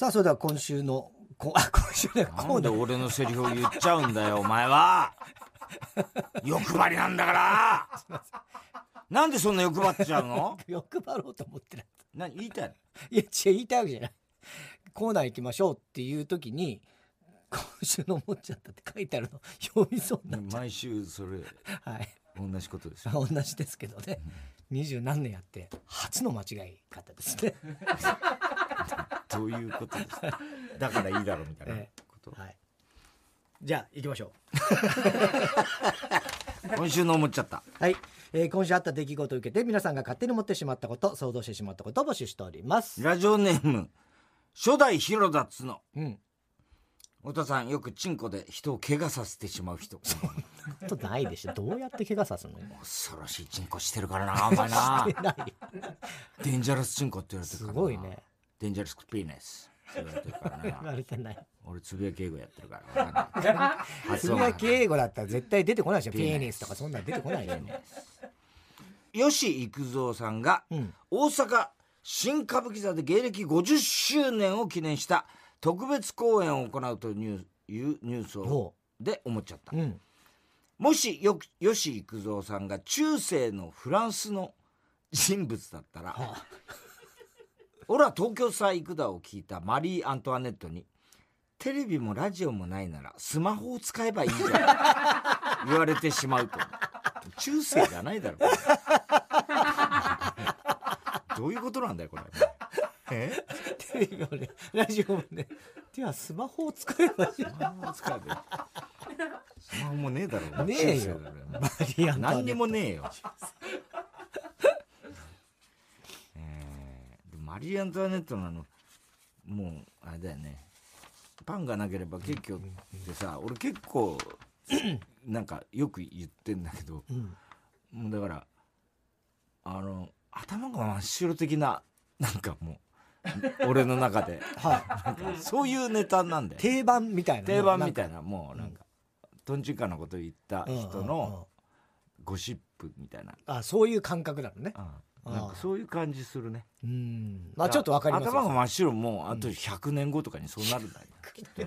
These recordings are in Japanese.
さあそれでは今週のこ あ今週ねコなんでーナー俺のセリフを言っちゃうんだよ、お前は。欲張りなんだから。なんでそんな欲張っちゃうの？欲張ろうと思ってない。何？言いたいの？いや違う言いたいわけじゃない。コーナー行きましょうっていう時に今週の思っちゃったって書いてあるの。読みそうになっちゃ毎週それ、うはい。同じことですよ。同じですけどね。二十何年やって初の間違い方ですね どういうことですか？だからいいだろうみたいなえこと。はいじゃあ行きましょ 今週の思っちゃった。うはい、えー今週あった出来事を受けて皆さんが勝手に持ってしまったこと想像してしまったことを募集しておりますラジオネーム、初代広田つの。うん太田さん、よくチンコで人を怪我させてしまう人。ことないでしょどうやって怪我さすの？よ恐ろしいチンコしてるからな、お前な。してないデンジャラスチンコって言われてするからな。ごいねデンジャラスピーネス。って言われてるから言わな。れてない。俺、つぶやき英語やってるからわかんない。つぶやき英語だったら絶対出てこないでしょ。ピ ピーネス。ーニスとかそんなん出てこないよね吉幾三さんが、うん。大阪新歌舞伎座で芸歴50周年を記念した特別公演を行うというニュースをほで思っちゃった。ううん。もしよ吉幾三さんが中世のフランスの人物だったらは俺は東京さ行くだを聞いたマリー・アントワネットにテレビもラジオもないならスマホを使えばいいじゃん。言われてしまうと。中世じゃないだろ。どういうことなんだよこれ。え？テレビもねラジオもねではスマホを使えばいいスマホを使えばいい。スマホもねえだろねえよ。中世だろマリアントワネット。何にもねえよ、マリー・アントワネットのあのもうあれだよね。パンがなければケーキをってさ俺結構なんかよく言ってんだけどうん。もうだからあの頭が真っ白的ななんかもう俺の中で。はそういうネタなんだよい定番みたいな。定番みたいいな。もうなんか。とんちんかなこと言った人のゴシップみたいな。あそういう感覚なのね。うんなんかそういう感じするね。うん。まあちょっとわかりますよ。頭が真っ白もうあと100年後とかにそうなるんだよ、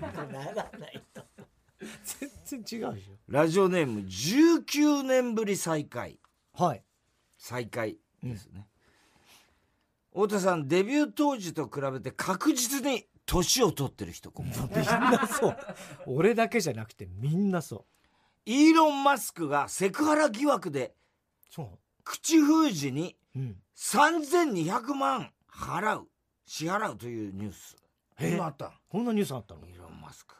ならないと。全然違うでしラジオネーム19年ぶり再会。ょはい。再会ですね、太田さんデビュー当時と比べて確実に年を取ってる人こんばんはみんなそう。俺だけじゃなくてみんなそイーロン・マスクがセクハラ疑惑で口封じにううん3200万払う支払うというニュース。え？今あった。こんなニュースあったの？イーロン・マスク。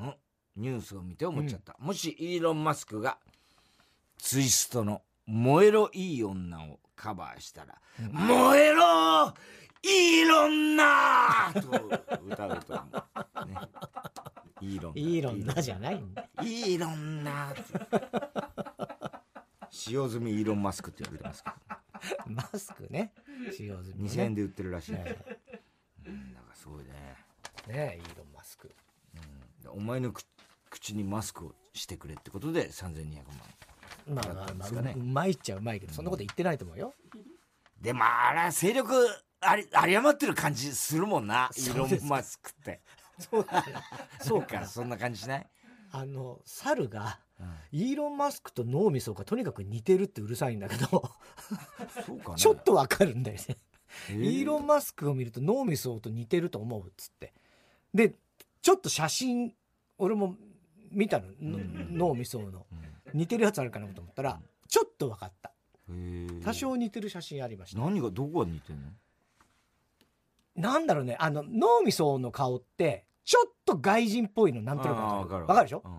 ん。ニュースを見て思っちゃった、もしイーロン・マスクがツイストの「燃えろいい女」をカバーしたら「燃えろイーロンな!」と歌うと、ね、イーロンなイーロンなじゃないイーロンな使用済みイーロン・マスクって言われてますけど。マスクね。使用済み2000ね円で売ってるらしい、え うん、だからすごいね。えねえイーロン・マスクお前のく口にマスクをしてくれってことで3200万。まあまあまあ、うまいっちゃうまいけどそんなこと言ってないと思うよ。でもあれは勢力あり有り余ってる感じするもんなイーロン・マスクって。そうだそうか。そんな感じしない？あの猿がイーロン・マスクと脳みそがとにかく似てるってうるさいんだけど。そうかね。ちょっとわかるんだよね。え。ーイーロン・マスクを見ると脳みそと似てると思うっつって。でちょっと写真俺も見たの、の脳みその。似てるやつあるかなと思ったらちょっと分かった。多少似てる写真ありました。何がどこが似てんの？なんだろうね。あの脳みその顔ってちょっと外人っぽいのなんとなくあーわわかるかる。わかるでしょ？うん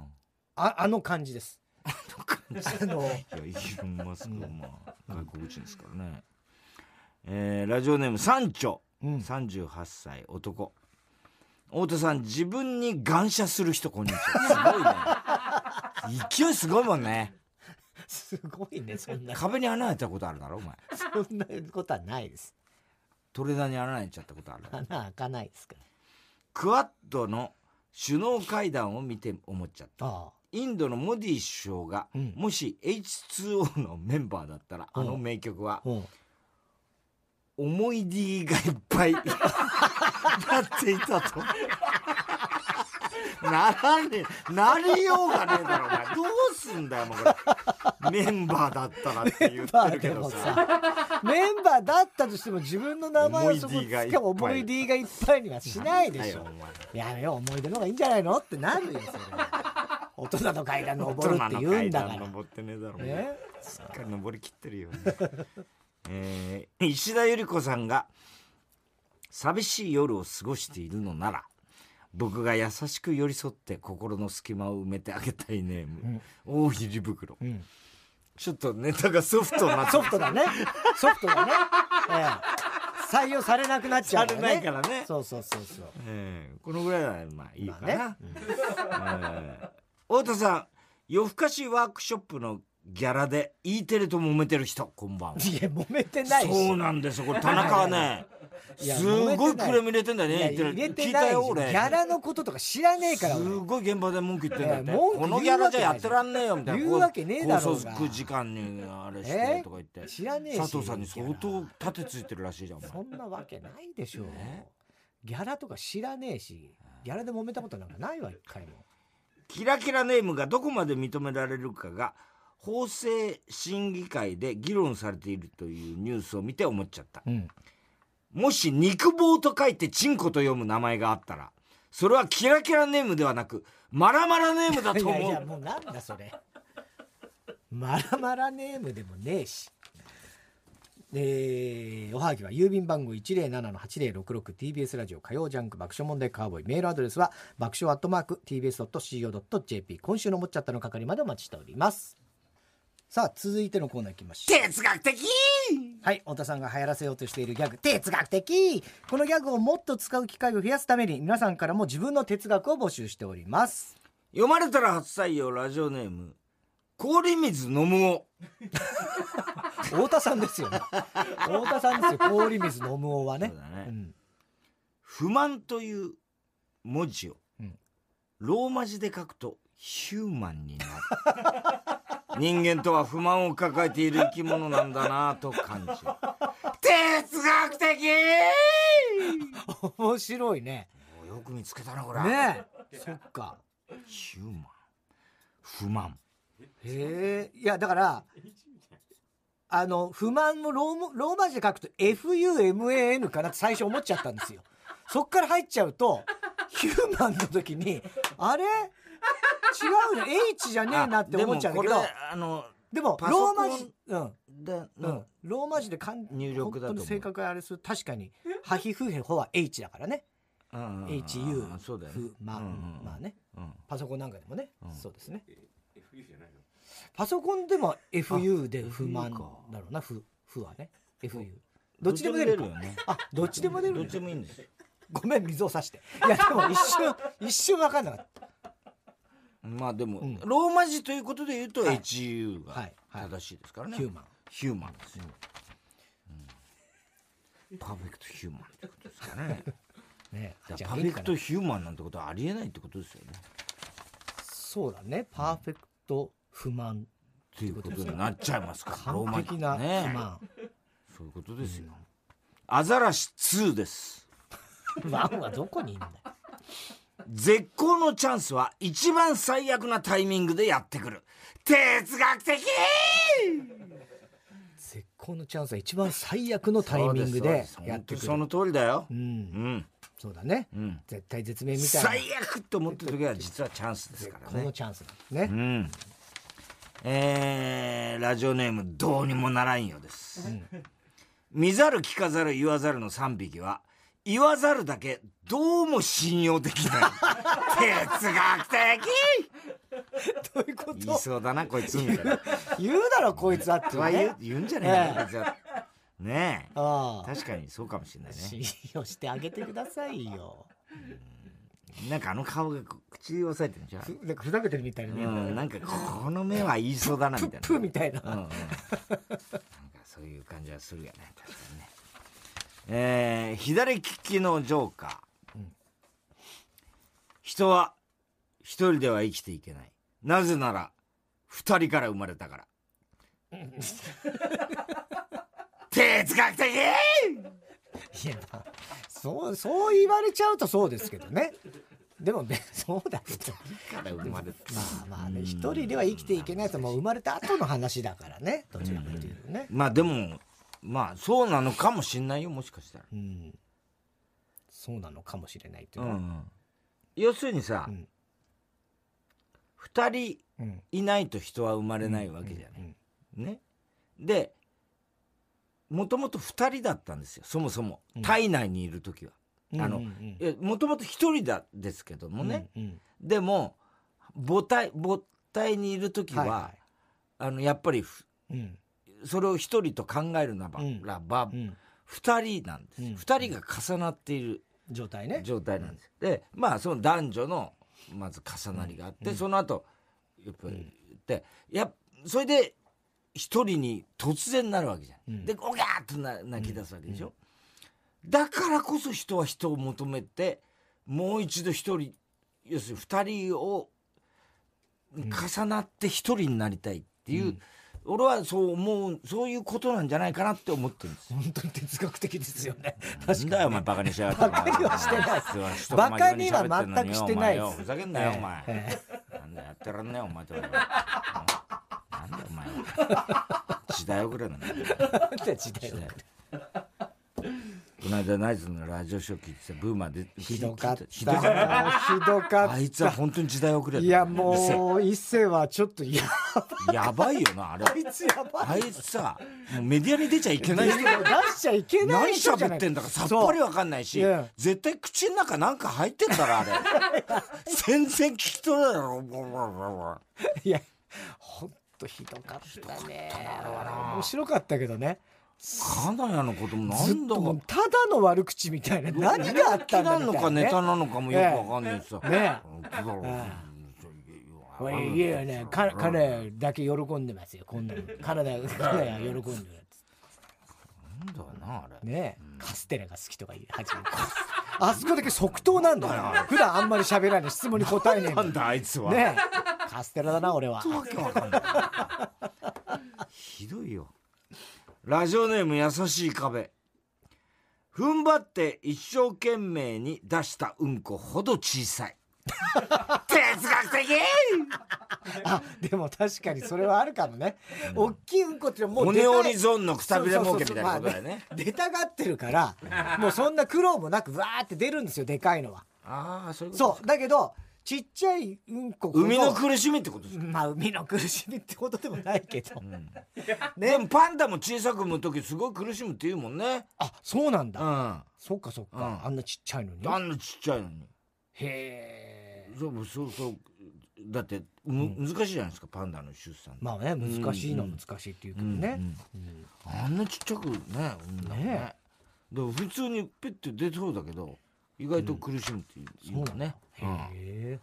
ああの感じです。あのいやイーロン・マスクはまあ外国人ですからね、えーラジオネーム三丁、うん。38歳男。太田さん自分に感謝する人こんにちは。すごいね。勢いすごいもんね。すごいねそんな。壁に穴開いたことあるだろお前。そんなことはないです。トレーナーに穴開いちゃったことある。穴開かないですかクワッドの首脳会談を見て思っちゃった。らあインドのモディ首相が、うんもし H2O のメンバーだったら、あの名曲は思い出がいっぱい っていたと。ならねえ、なりようがねえだろ、お前。どうすんだよ、もうこれ。メンバーだったらって言ってるけどさ。メンバーだったとしても自分の名前をそこ思い出がいっぱいつけ思い出がいっぱいにはしないでしょ。やめよう、思い出の方がいいんじゃないのってなるよ、それ。大人の階段登るって言うんだから。登ってねえだろ、ねすっかり登りきってるよ、ねえー石田ゆり子さんが寂しい夜を過ごしているのなら僕が優しく寄り添って心の隙間を埋めてあげたいネーム、大喜利袋、ん。ちょっとネタがソフトになソフトだね。ソフトだね。ええ。採用されなくなっちゃうからね。ないからね。そうそうそうそう。えーこのぐらいはまあいいかな、まあね。えー太田さん夜更かしワークショップのギャラで E テレと揉めてる人こんばんは。いや、揉めてないし。そうなんですよ。これ 田中はねすごいクレーム入れてんだね入れ聞いたよ俺。ギャラのこととか知らねえからす俺ごい現場で文句言ってんだって。このギャラじゃやってらんねえよみたいな。言うわけねえだろう時間にあれしえてとか言って。知らねえし。佐藤さんに相当盾ついてるらしいじゃんそんなわけないでしょ。うギャラとか知らねえし。ギャラで揉めたことなんかないわ一回もキラキラネームがどこまで認められるかが法制審議会で議論されているというニュースを見て思っちゃった。うん。もし肉棒と書いてチンコと読む名前があったらそれはキラキラネームではなくマラマラネームだとい思う。やいやもうなんだそれ。マラマラネームでもねえしえーおはがきは郵便番号 107-8066TBS ラジオ火曜ジャンク爆笑問題カーボーイ。メールアドレスは爆笑アットマーク TBS.CO.JP 今週のもっちゃったの係までお待ちしております。さあ続いてのコーナーいきましょう哲学的！はい太田さんが流行らせようとしているギャグ。哲学的！このギャグをもっと使う機会を増やすために皆さんからも自分の哲学を募集しております。読まれたら初採用ラジオネーム氷水飲むお 太田さんですよね。太田さんですよ。氷水飲むおはね。そうだね。ん。不満という文字をうん。ローマ字で書くとヒューマンになる。人間とは不満を抱えている生き物なんだなと感じる。哲学的！面白いね。およく見つけたなこれ、ねえ。そっか。ヒューマン。不満へえいやだからあの不満のローマローマ字で書くと FUMAN かなって最初思っちゃったんですよ。そっから入っちゃうとヒューマンの時にあれ？違うね H じゃねえなって思っちゃうんだけどあのでもローマ字うん。でうのん、ローマ字で入力だと本当に正確にあれする。確かに。ハヒフヘホは H だからね。HU そうだよね。フマうんうんうんまあねうん。パソコンなんかでもね、うん。そうですねパソコンでも FU で不満あだ FU ろうなフフはね。FU どっちでも出るよね。あどっちでも出るどっちでもいいんですよ。ごめん水を差して。いやでも一瞬 一瞬分かんなかった。まあでも、うん。ローマ字ということで言うとはい。HU が正しいですからね、ヒューマン。ヒューマンですよ、うん。パーフェクトヒューマンってことですかね。ねじゃあじゃパーフェクトヒューマンなんてことはありえないってことですよね。そうだね。パーフェクト不満ということになっちゃいますから完璧な不ね。満そういうことですよ、アザラシ2です。ワンはどこにいんだよ。絶好のチャンスは一番最悪なタイミングでやってくる。哲学的！絶好のチャンスは一番最悪のタイミングでやってくる。その通りだよ。ううんんそうだね。うん。絶対絶命みたいな。最悪と思ってる時は実はチャンスですからね。このチャンスなんですね。うん。えー、ラジオネームどうにもならんよです、見ざる聞かざる言わざるの3匹は言わざるだけどうも信用できない。哲学的！どういうこ言いとそうだなこいつ言うだろこいつはっては言うね言うんじゃねえかつはねえ。ああ。確かにそうかもしれないね。信用してあげてくださいよ。なんかあの顔がこ口押さえてるんじゃん。ふなんかふざけてるみたいなね、うん、なんかこの目は言いそうだなみたいな。プップみたいな、うんうん、なんかそういう感じはするよね。確かにね。えー、左利きのジョーカー、うん。人は一人では生きていけない。なぜなら二人から生まれたから 哲学的いやそうそう言われちゃうとそうですけどね。でもねそうだけど。まれてまあまあね一人では生きていけないともう生まれた後の話だからね。どちらかというとね。まあでもまあそうなのかもしんないよもしかしたら、うん。そうなのかもしれないっていううんうん、要するにさ、うん。二人うん。いないと人は生まれないわけじゃない、うん。ね。でもともと二人だったんですよそもそも。うん。体内にいる時は。あのもともと一人だですけどもね、うんうん。でも母体母体にいる時は、はいはあのやっぱりうん。それを一人と考えるならば、うん。二人なんです、うん。二人が重なっている状態ね。状態なんです、でまあその男女のまず重なりがあって、その後やっぱり、でやっそれで一人に突然なるわけじゃん、うん。でおぎゃーっとな泣き出すわけでしょ、だからこそ人は人を求めてもう一度一人要するに二人を重なって一人になりたいっていう、俺はそう思うそういうことなんじゃないかなって思ってるんですよ。本当に哲学的ですよね。なんだよお前バカにしやがって。バカにはしてない。バカには全くしてないふざけんなよお前。えなんだやってらんねえよお前と 時代遅れなんだ よえ時代はこの間ナイツのラジオショー聞いてたブーマーでひどかった。ひどかった。ひどかっあいつはた本当に時代遅れだいやもう 伊勢はちょっとややばいよなあれ。あいつやばい。あいつさもうメディアに出ちゃいけない。人出しちゃいけな何い人じゃない。喋ってんだかさっぱりわかんないし絶対口の中なんか入ってんだろあれ。全然聞き取れない。だろいやほんとひどかったね。面白かったけどね。金谷のこともなんだか。ただの悪口みたいな。何があったんだなのかみたいなね。ネタなのかもよくわかんないしさ。ね。本当だろうこれいやねかカナダだけ喜んでますよ。こんなの。カナダカナダ喜んでるなんだよなあれ。ねカステラが好きとか言い始めるあそこだけ即答なんだよ。普段あんまり喋らない質問に答えねえんだなんだあいつは。ねカステラだな俺は。わけわかんない。ひどいよ。ラジオネーム優しい壁。踏ん張って一生懸命に出したうんこほど小さい哲学的！あでも確かにそれはあるかもね。大きいうんこってもうオネオリゾンのくたびれ儲けみたいなことだよそうそうねそう。まあ出たがってるから もうそんな苦労もなくわーって出るんですよでかいのは。ああそういうことそう。だけどちっちゃいうんこ海の苦しみってことですか、まあ海の苦しみってことでもないけど、でもパンダも小さく産む時すごい苦しむって言うもんね。あそうなんだ、うん。そっかそっか、うん。あんなちっちゃいのに。あんなちっちゃいのにへえそうそうそうだってむ、難しいじゃないですかパンダの出産。まあね難しいのは難しいっていうけどね、うんあんなちっちゃくね産んだもんねねでも普通にペッて出そうだけど意外と苦しむっていうもんね、へえ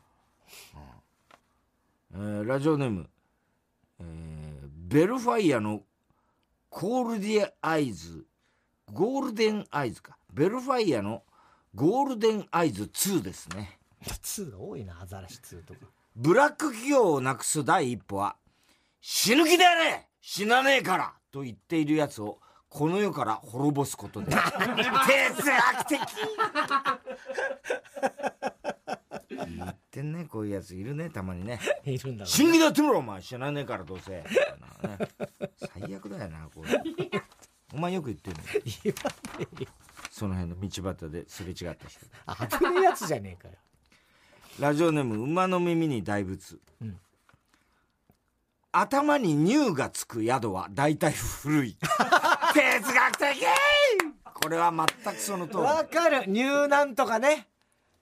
えーラジオネーム、えーベルファイアのコールディアイズ。ゴールデンアイズか。ベルファイアのゴールデンアイズ2ですね。2多いなアザラシ2とか。ブラック企業をなくす第一歩は死ぬ気でやれ死なねえからと言っているやつをこの世から滅ぼすことで哲学的言ってんねこういうやついるねたまにね。いるんだろ死ぬ気でやってみろお前。死なねえからどうせ。最悪だよなこれお前よく言ってるの。言わねえよその辺の道端ですれ違った人。あ危ねえやつじゃねえかよラジオネーム馬の耳に大仏、うん。頭に乳がつく宿は大体古い。哲学的！これは全くその通り。わかる。入なんとかね。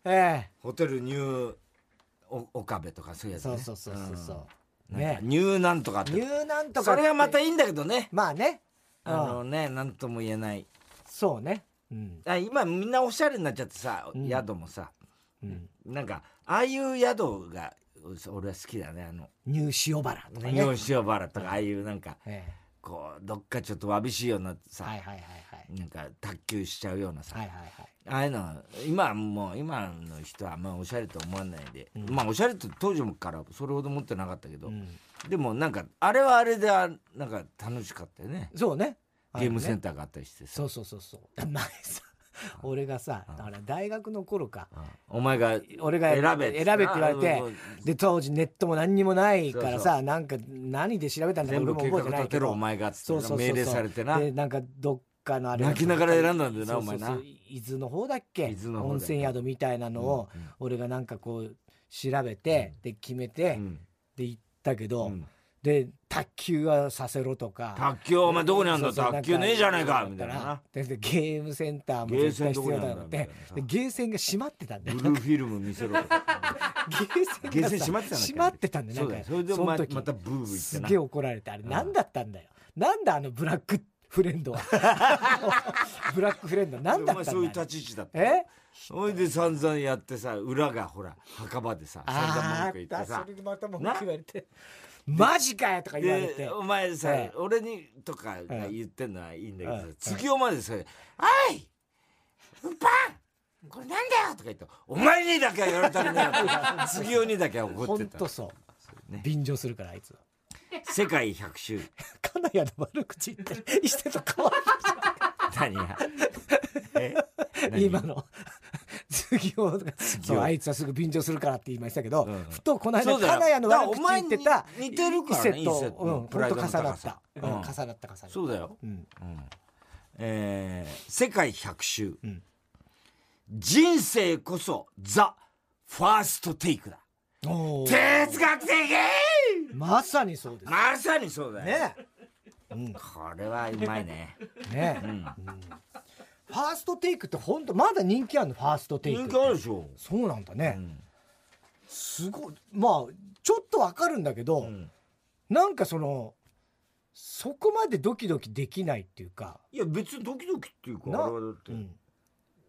えホテルニューお岡部とかそういうやつ、ね、えそうそうそうそうそう。うん。ね。なんとかって。入なんとかそれはまたいいいんだけどね。まあね。あのね何とも言えない。そうねうん。あ今みんなおしゃれになっちゃってさ、うん。宿もさ。うん。なんかああいう宿が俺は好きだねあの。入塩原とかね。日本塩原とかああいうなんかえこうどっかちょっとわびしいようなえさ、はいはいはいはい。なんか卓球しちゃうようなさ、はいはいはい。ああいうのは今はもう今の人はあんまおしゃれと思わないで、うん。まあおしゃれって当時からそれほど持ってなかったけど、うん。でもなんかあれはあれであなんか楽しかったよね。そうねゲームセンタターがあったりしてさ、そうそうそうそう。前さ俺がさだから大学の頃か。お前が俺が選べ選べって言われてうんで当時ネットも何にもないからさなんか何で調べたんだか俺も覚えてないけど。お前がそうそ命令されてな。でなんかどっかのあれ泣きながら選んだんだよなお前な。伊豆の方だっけ？伊豆の温泉宿みたいなのを俺がなんかこう調べてで決めてうん。で行ったけどうんで卓球はさせろとか。卓球お前どこにあんだ卓球ねえじゃねえかみたいな。なででゲームセンターも絶対必要だって。ゲーセンが閉まってたんだよ。ブルーフィルム見せろゲーセンゲーがさセン閉まってたんだ閉まってたんだよ。それでお前その時。またブーブー言ってな。すげえ怒られてあれ何だったんだよ。なんだあのブラックフレンドは？ブラックフレンド何だおったんだ前そういう立ち位置だったえ？ほいで散々やってさ裏がほら墓場でさ散々あ文句言ってさ。ーあそれでまた文句言われてマジかよとか言われて。でお前さ、ええ俺にとかが言ってんのはいいんだけどさ、ええ次お前でさ「おいパンこれなんだよ!」とか言って「お前にだけは言われたりねえ」次おにだけは怒ほってた。んとそう。ね。便乗するからあいつは。世界百周金谷の悪口言ってしてと変わ何や え？る何？今の。次をそうあいつはすぐ便乗するからって言いましたけど、うんうん。ふとこの間金谷の悪口言ってた似てるからね一セット。うんプライド重なった、うんうん。重なった重なった。そうだよ、うん。うん。えー世界百周、うん。人生こそザ・ファーストテイクだ。哲学的。まさにそうです。まさにそうだよ、ねうん。これはうまいね、ね、うん、ファーストテイクって本当まだ人気あるのファーストテイクっ人て気あるでしょ、そうなんだね、うん。すごい。まあちょっとわかるんだけど、うん。なんかそのそこまでドキドキできないっていうか、いや別にドキドキっていうかなあれはだって、うん、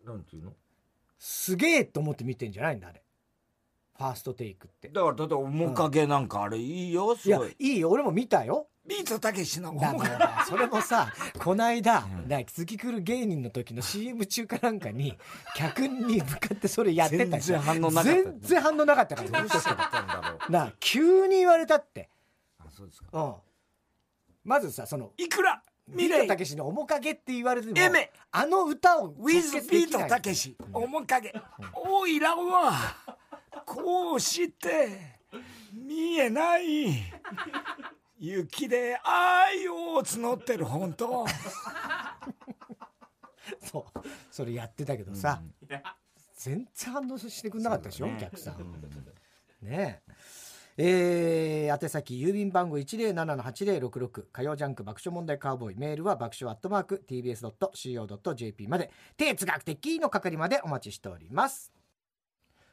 なんていうの？すげえと思って見てんじゃないんだあれ。ファーストテイクって。だから例えば面影なんかあれいいよすい。やごいいいよ。俺も見たよビートたけしのからそれもさ こないだうん。だから月来る芸人の時の CM 中かなんかに客に向かってそれやってた全然反応なかった。全然反応なかったからどうしたんだろう。なあ急に言われたって。あそうですか。うん。まずさそのいくら？ビートたけしの面影って言われてもエメ。あの歌をウィズビートたけし。し面影。おいらは こうして見えない雪で愛を募ってる本当。そうそれやってたけどさ、全然反応してくんなかったでしょ、お客さん。ねえ。えー宛先郵便番号107-8066火曜ジャンク爆笑問題カーボーイ。メールは爆笑アットマーク TBS.CO.JP まで。哲学的の係までお待ちしております。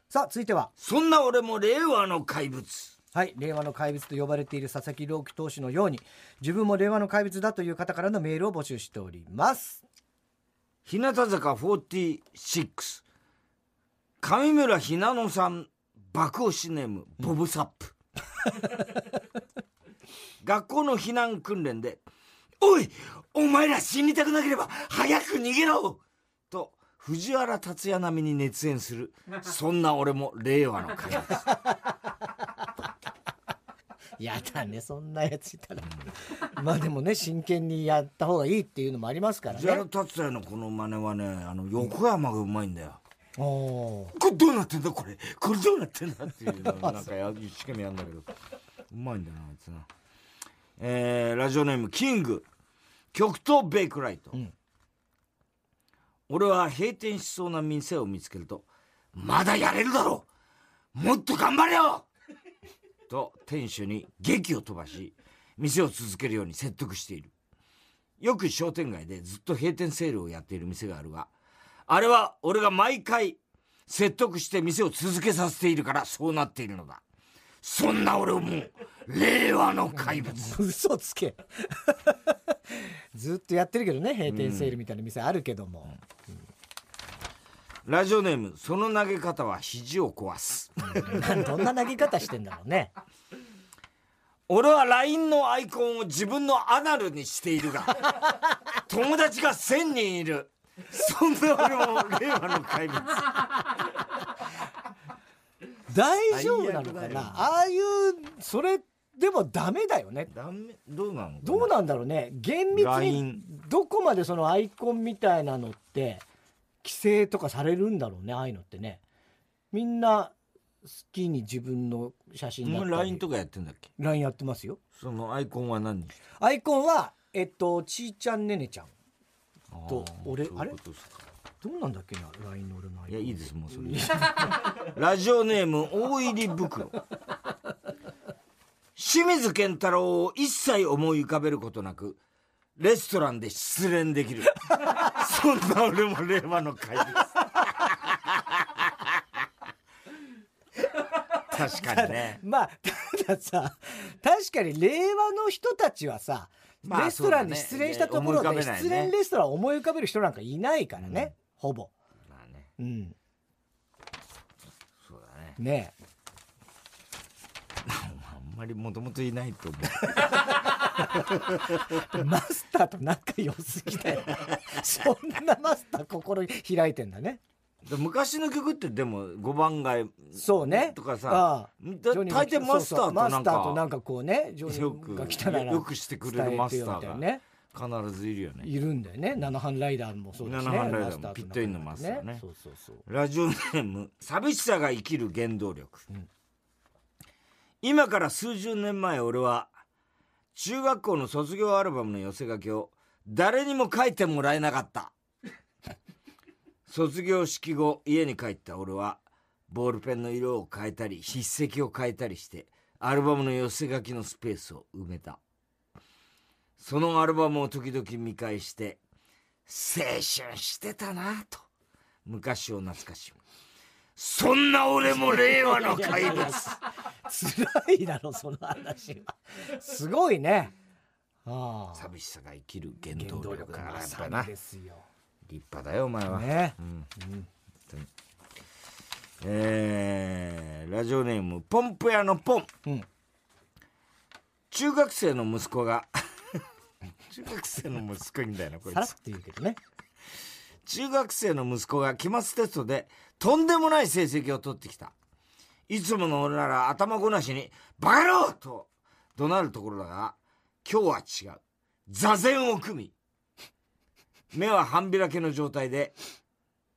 さあ続いては。そんな俺も令和の怪物はい令和の怪物と呼ばれている佐々木朗希投手のように自分も令和の怪物だという方からのメールを募集しております。日向坂46上村ひなのさん爆押しネームボブサップ、学校の避難訓練で「おいお前ら死にたくなければ早く逃げろ!」と藤原竜也並みに熱演するそんな俺も令和の怪物 やだねそんなやついたら。まあでもね真剣にやった方がいいっていうのもありますから藤原ね竜也のこの真似はねあの横山がうまいんだよ。おー。これどうなってんだこれ。これどうなってんだっていうのをなんかや一生懸命やんだけど。うまいんだよなあいつな。えーラジオネームキング。極東ベイクライト、ん。俺は閉店しそうな店を見つけると「まだやれるだろう。もっと頑張れよ!」と店主に劇を飛ばし店を続けるように説得している。よく商店街でずっと閉店セールをやっている店があるがあれは俺が毎回説得して店を続けさせているからそうなっているのだ。そんな俺をもう令和の怪物。嘘つけ。ずっとやってるけどね閉店セールみたいな店あるけども、ラジオネームその投げ方は肘を壊す。どんな投げ方してんだろうね。俺は LINE のアイコンを自分のアナルにしているが 友達が1000人いる。そんな俺も令和の怪物。大丈夫なのかな？ああいうそれでもダメだよね。ダメ？どうなのどうなんだろうね。厳密にどこまでそのアイコンみたいなのって規制とかされるんだろうねああいうのってね。みんな好きに自分の写真だったり。LINE とかやってんだっけ？LINE やってますよ。そのアイコンは何？にしてアイコンはえっとちーちゃんねねちゃん。と俺そういうことですか。どうなんだっけな LINE の俺のアイコンいやいいですもうそれ。ラジオネーム大入り袋。清水健太郎を一切思い浮かべることなくレストランで失恋できる。そんな俺も令和の怪物。確かにね。まあたださ確かに令和の人たちはさ、まあレストランで失恋したところで失恋レストランを思い浮かべる人なんかいないからね、ほぼ。まあね。うん。そうだね。ねあんまりもともといないと思う。え マスターと仲良すぎだよ。そんなマスター心開いてんだね。で昔の曲ってでも5番街そうね。とかさ大抵マスターマスタなんかーとなんかこうねジョニよくーが来たらよくしてくれるマスターがね必ずいるよね。いるんだよね。七班ライダーもそうですね。ライダーもマスタとピットインのマスターねそうそうそうラジオネーム寂しさが生きる原動力、ん今から数十年前俺は中学校の卒業アルバムの寄せ書きを誰にも書いてもらえなかった。卒業式後家に帰った。俺はボールペンの色を変えたり筆跡を変えたりしてアルバムの寄せ書きのスペースを埋めた。そのアルバムを時々見返して青春してたなと昔を懐かしむ。そんな俺も令和の怪物。辛いだろその話は。すごいね。ああ。寂しさが生きる原原動動力だやっさぱな。立派だよお前は、ね。うん。えーラジオネームポンプ屋のポン。うん。中学生の息子が 中学生の息子なこれさらって言うけどね。中学生の息子が期末テストでとんでもない成績を取ってきたいつもの俺なら頭ごなしに「バカ野郎!」と怒鳴るところだが今日は違う。座禅を組み目は半開けの状態で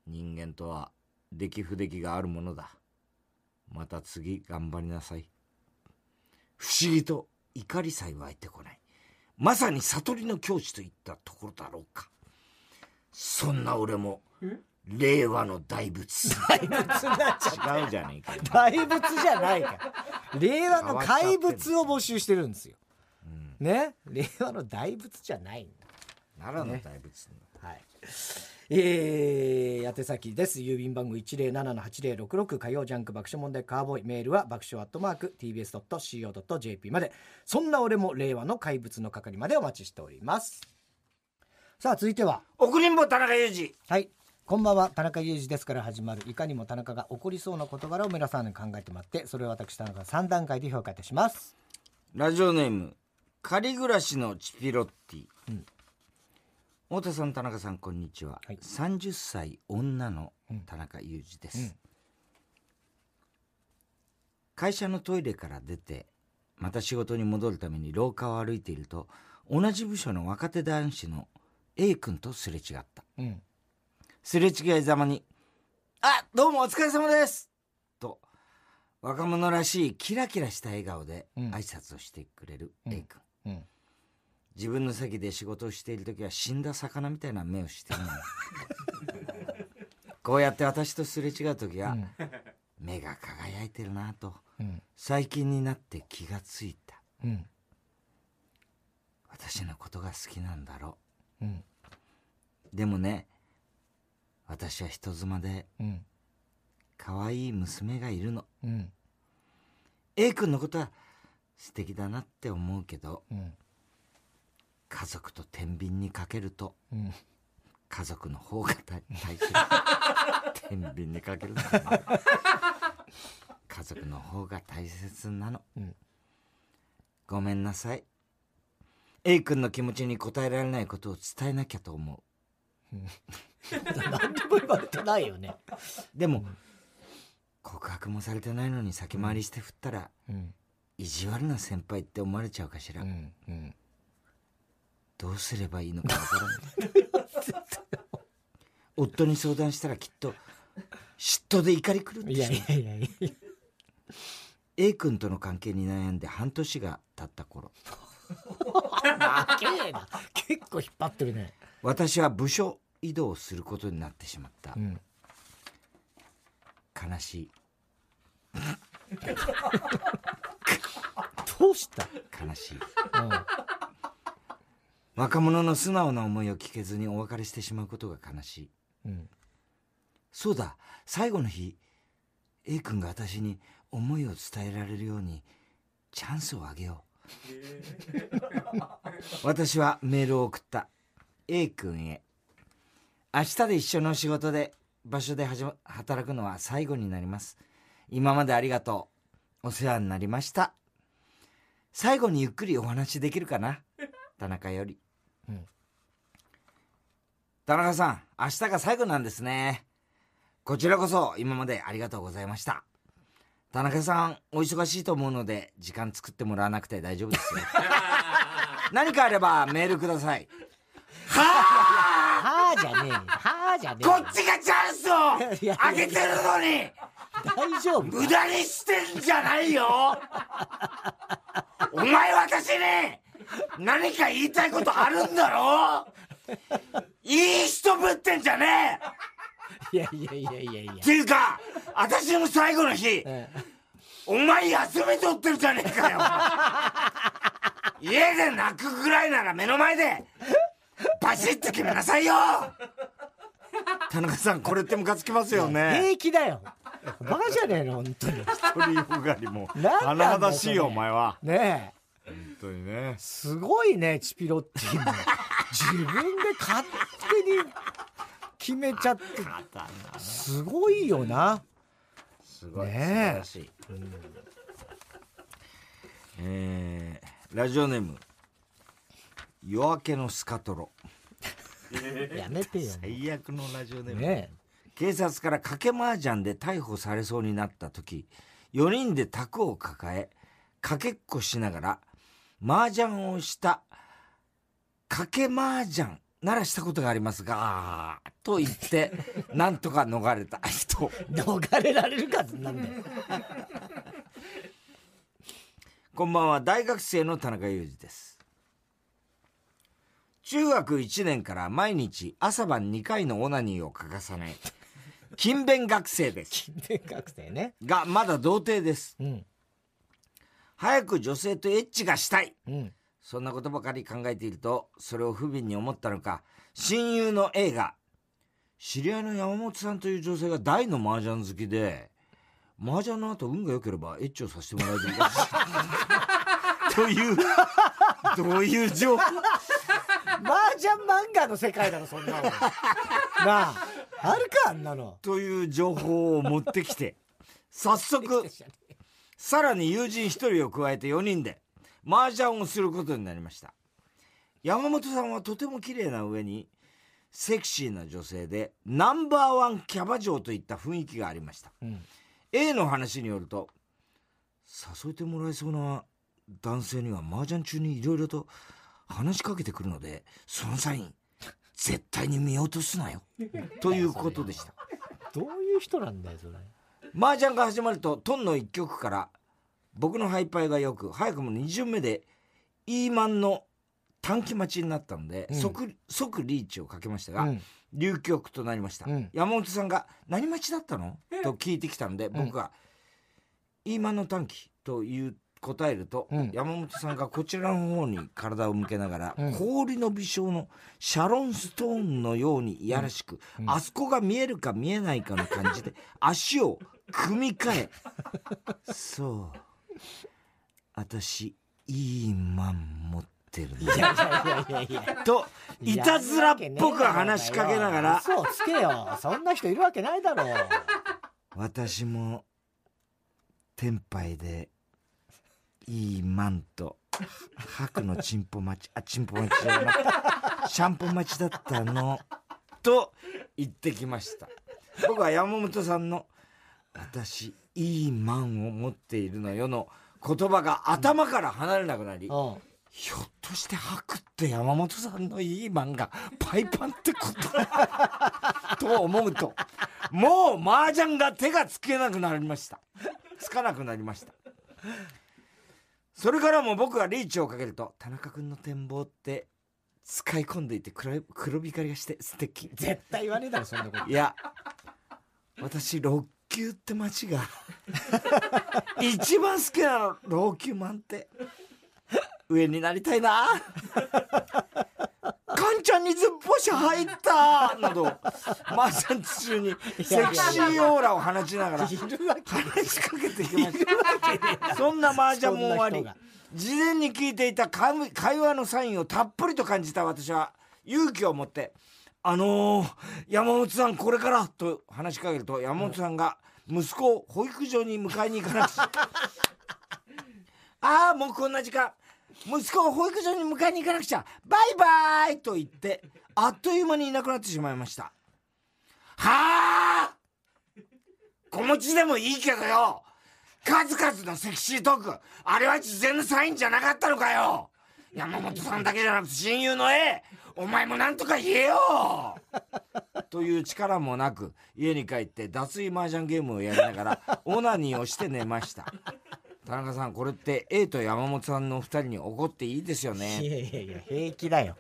人間とは出来不出来があるものだ。また次頑張りなさい。不思議と怒りさえ湧いてこない。まさに悟りの境地といったところだろうか。そんな俺も令和の大仏大仏になっちゃ違うじゃねえかよ大仏じゃないから令和の怪物を募集してるんですよ、ね？令和の大仏じゃないんだ奈良の大仏、はい。えー、宛先です。郵便番号107-8066火曜ジャンク爆笑問題カーボーイ。メールは爆笑アットマーク tbs.co.jp まで。そんな俺も令和の怪物の係までお待ちしております。さあ、続いては。送りんぼ田中裕二はい。こんばんは、田中裕二ですから始まる、いかにも田中が起こりそうな事柄を皆さんに考えてもらって、それを私、田中が3段階で評価いたします。ラジオネーム仮暮らしのチピロッティ、太田さん田中さんこんにちは、はい。30歳女の田中裕二です、会社のトイレから出てまた仕事に戻るために廊下を歩いていると同じ部署の若手男子の A 君とすれ違った。うん。すれ違いざまに「あどうもお疲れ様です!」と若者らしいキラキラした笑顔でうん挨拶をしてくれる A 君、うん。自分の席で仕事をしている時は死んだ魚みたいな目をしてる こうやって私とすれ違う時は、目が輝いてるなとうん。最近になって気がついたうん。私のことが好きなんだろうん。うでもね私は人妻でうん。可愛い娘がいるのうん。A 君のことは素敵だなって思うけどうん。家族と天秤にかけるとうん。家族の方が大大切 天秤にかけるの家族の方が大切なの、うんごめんなさい A 君の気持ちに応えられないことを伝えなきゃと思 何でも言われてないよね。うでも、告白もされてないのに先回りして振ったら、うん。意地悪な先輩って思われちゃうかしら、うん。うん。どうすればいいのかわからない夫に相談したらきっと嫉妬で怒り狂っていやしまういやいやいや A 君との関係に悩んで半年が経った頃長えな結構引っ張ってるね私は部署移動することになってしまった。うん。悲しい。どうした？悲しい。うん。若者の素直な思いを聞けずにお別れしてしまうことが悲しい。うん。そうだ。最後の日 A 君が私に思いを伝えられるようにチャンスをあげよう。私はメールを送った A 君へ。明日で一緒の仕事で場所で働くのは最後になります。今までありがとう。お世話になりました。最後にゆっくりお話できるかな？田中より、うん。田中さん明日が最後なんですね。こちらこそ今までありがとうございました。田中さんお忙しいと思うので時間作ってもらわなくて大丈夫ですよ。何かあればメールくださいははあじゃねえ。よはあじゃねえ。こっちがチャンスをあげてるのに。大丈夫無駄にしてんじゃないよ。お前私に何か言いたいことあるんだろ？いい人ぶってんじゃねいやいやいやいやいや。えっていうか私の最後の日え。お前休み取ってるじゃねえかよ。家で泣くぐらいなら目の前でバシッと決めなさいよ。田中さんこれってムカつきますよね。平気だよ。バカじゃねえの本当に。鳥よがりも。なんなんだよそれ。お前は。ねえ。本当にね。すごいねチピロッティも自分で勝手に決めちゃって。すごいよな。すごい、ねえ。素晴らしい、えーラジオネーム夜明けのスカトロ。やめてよ。最悪のラジオネーム、ね警察から賭け麻雀で逮捕されそうになった時4人で卓を抱えかけっこしながら麻雀をした賭け麻雀ならしたことがありますがと言って なんとか逃れた。人。え逃れられるかなんだよこんばんは。大学生の田中裕二です中学1年から毎日朝晩2回のオナニーを欠かさない。勤勉学生です。金弁学生ね。がまだ童貞です。うん。早く女性とエッチがしたい。うん。そんなことばかり考えているとそれを不憫に思ったのか。親友の A が知り合いの山本さんという女性が大の麻雀好きで麻雀の後運が良ければエッチをさせてもらえる というどういう情報麻雀漫画の世界だろそんなのなああるかあんなの。という情報を持ってきて早速さらに友人一人を加えて4人で麻雀をすることになりました。山本さんはとても綺麗な上にセクシーな女性でナンバーワンキャバ嬢といった雰囲気がありました。うん A の話によると誘ってもらえそうな男性には麻雀中にいろいろと話しかけてくるのでそのサイン絶対に見落とすなよ。ということでした。どういう人なんだよそれ。麻雀が始まるとトンの一曲から僕のハイパイがよく早くも2巡目で E マンの短期待ちになったので、うん。即即リーチをかけましたが、うん。流曲となりました、うん。山本さんが「何待ちだったの?」と聞いてきたので僕が「イーマンの短期」という答えると、うん。山本さんがこちらの方に体を向けながら、うん。氷の微笑のシャロンストーンのようにいやらしく、うん。あそこが見えるか見えないかの感じで 足を組み替え。そう。私いいマン持ってるいやいやいやいや。といたずらっぽく話しかけながら嘘をつけよ。そんな人いるわけないだろう。私も天杯でいいマンと白のチンポ待ち。あチンポ待ちじゃなくてシャンポン待ちだったの。と言ってきました。僕は山本さんの「私いいマンを持っているのよ」の言葉が頭から離れなくなりうん。ひょっとして白って山本さんのいい漫画パイパンってこと？と思うともう麻雀が手がつけなくなりました。つかなくなりましたそれからも僕はリーチをかけると田中君の展望って使い込んでいて黒い黒光りがして素敵。絶対言わねえだろそんなこと。いや私6級って街が 一番好きなの老朽マンって上になりたいな。カンちゃんにずっぽし入った などマージャン中にセクシーオーラを放ちながら話しかけてきました。そんな麻雀も終わり。事前に聞いていた会会話のサインをたっぷりと感じた私は勇気を持って「あのー、山本さんこれから」と話しかけると山本さんが息子を保育所に迎えに行かなくちゃ。ああもうこんな時間息子を保育所に迎えに行かなくちゃバイバイと言ってあっという間にいなくなってしまいました。はあ子持ちでもいいけどよ。数々のセクシートークあれは事前のサインじゃなかったのかよ。山本さんだけじゃなく親友の A お前もなんとか言えよ。という力もなく家に帰って脱衣麻雀ゲームをやりながらオナニーをして寝ました。田中さんこれって A と山本さんの2人に怒っていいですよいねやいやいや平気だよ。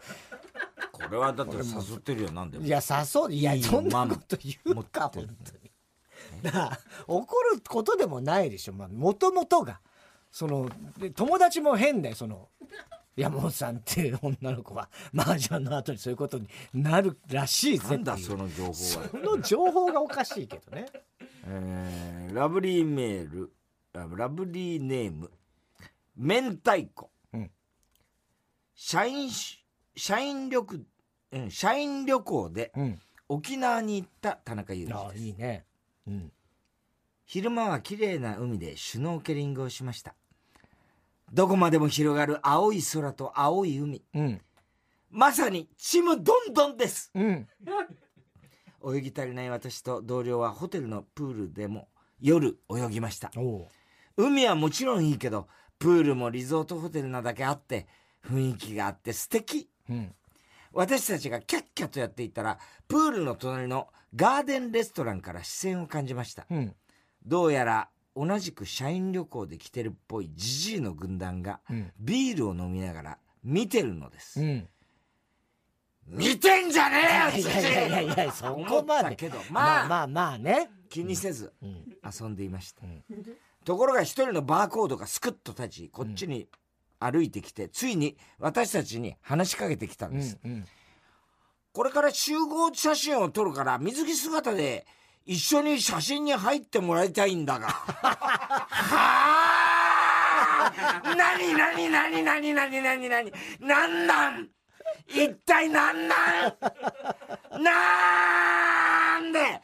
これはだって誘ってるよ。なんでも。いや誘ういやいいそんなこと言うか本当に。だから怒ることでもないでしょ。もともとが。そので友達も変だよその山本さんっていう女の子は。麻雀の後にそういうことになるらしいぜなんだその情報は。その情報がおかしいけどね。えーラブリーメール。あラブリーネーム明太子、うん。社員し社員旅社員旅行でうん。沖縄に行った田中裕二です。いいね。うん。昼間は綺麗な海でシュノーケリングをしました。どこまでも広がる青い空と青い海。うん。まさにちむどんどんです。うん。泳ぎ足りない私と同僚はホテルのプールでも夜泳ぎました海はもちろんいいけどプールもリゾートホテルなだけあって雰囲気があって素敵。うん。私たちがキャッキャとやっていたらプールの隣のガーデンレストランから視線を感じました。うん。どうやら同じく社員旅行で来てるっぽいジジイの軍団がうん。ビールを飲みながら見てるのです、うん。見てんじゃねえよいやいやいやいやいやそこまで。けどままあ、あまあまあね。気にせずうん。遊んでいました、んところが一人のバーコードがスクッと立ちこっちに歩いてきて、ついに私たちに話しかけてきたんうです、んうん。これから集合写真を撮るから水着姿で一緒に写真に入ってもらいたいんだが。はあ何何何何何何何何なん？一体何なん？なんで？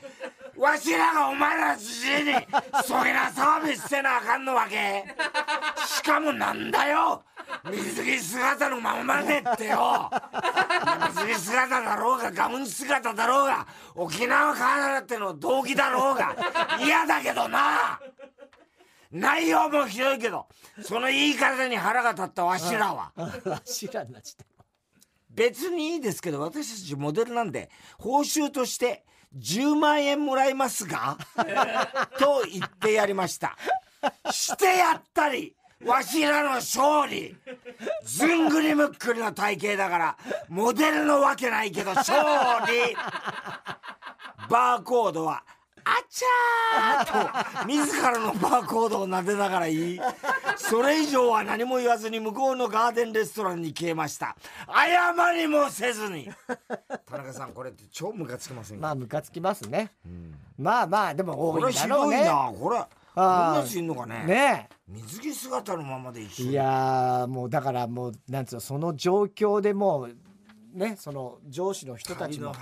わしらがお前らじじいにそげなサービスせなあかんのわけ。しかもなんだよ。水着姿のままでってよ。水着姿だろうがガウン姿だろうが沖縄からっての道着だろうが。嫌だけどな。内容もひどいけどその言い方に腹が立ったわしらは。わしらになっちゃっ別にいいですけど私たちモデルなんで報酬として10万円もらいますが と言ってやりました。してやったりわしらの勝利。ずんぐりむっくりの体型だからモデルのわけないけど勝利。バーコードはあちゃーと。自らのバーコードを撫でながら言いそれ以上は何も言わずに向こうのガーデンレストランに消えました。謝りもせずに。田中さんこれって超ムカつきませんか、まあムカつきますね、まあまあでも多これひいんだろうね。どいなこれ。こんあーなやついんのかね？ね水着姿のままで一緒に。いやーもうだからもうなんつうのその状況でもうねその上司の人たちも。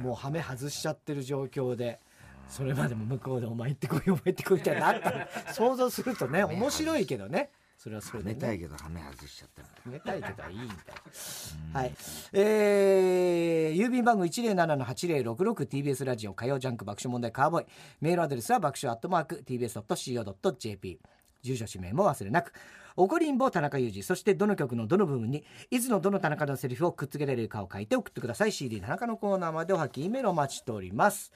もうハメ外しちゃってる状況でそれまでも向こうで「お前行ってこいお前行ってこい」みたいなのあったの？想像するとね 面白いけどね。それはそれで寝たいねけどハメ外しちゃったたいけどいいんだよはい。えー、郵便番号 107-8066TBS ラジオ火曜ジャンク爆笑問題カーボーイ。メールアドレスは爆笑アットマーク TBS.CO.JP 住所氏名も忘れなく。怒りんぼ田中裕二そしてどの曲のどの部分にいつのどの田中のセリフをくっつけられるかを書いて送ってください。CD 田中のコーナーまでおはき。メロお待ちしております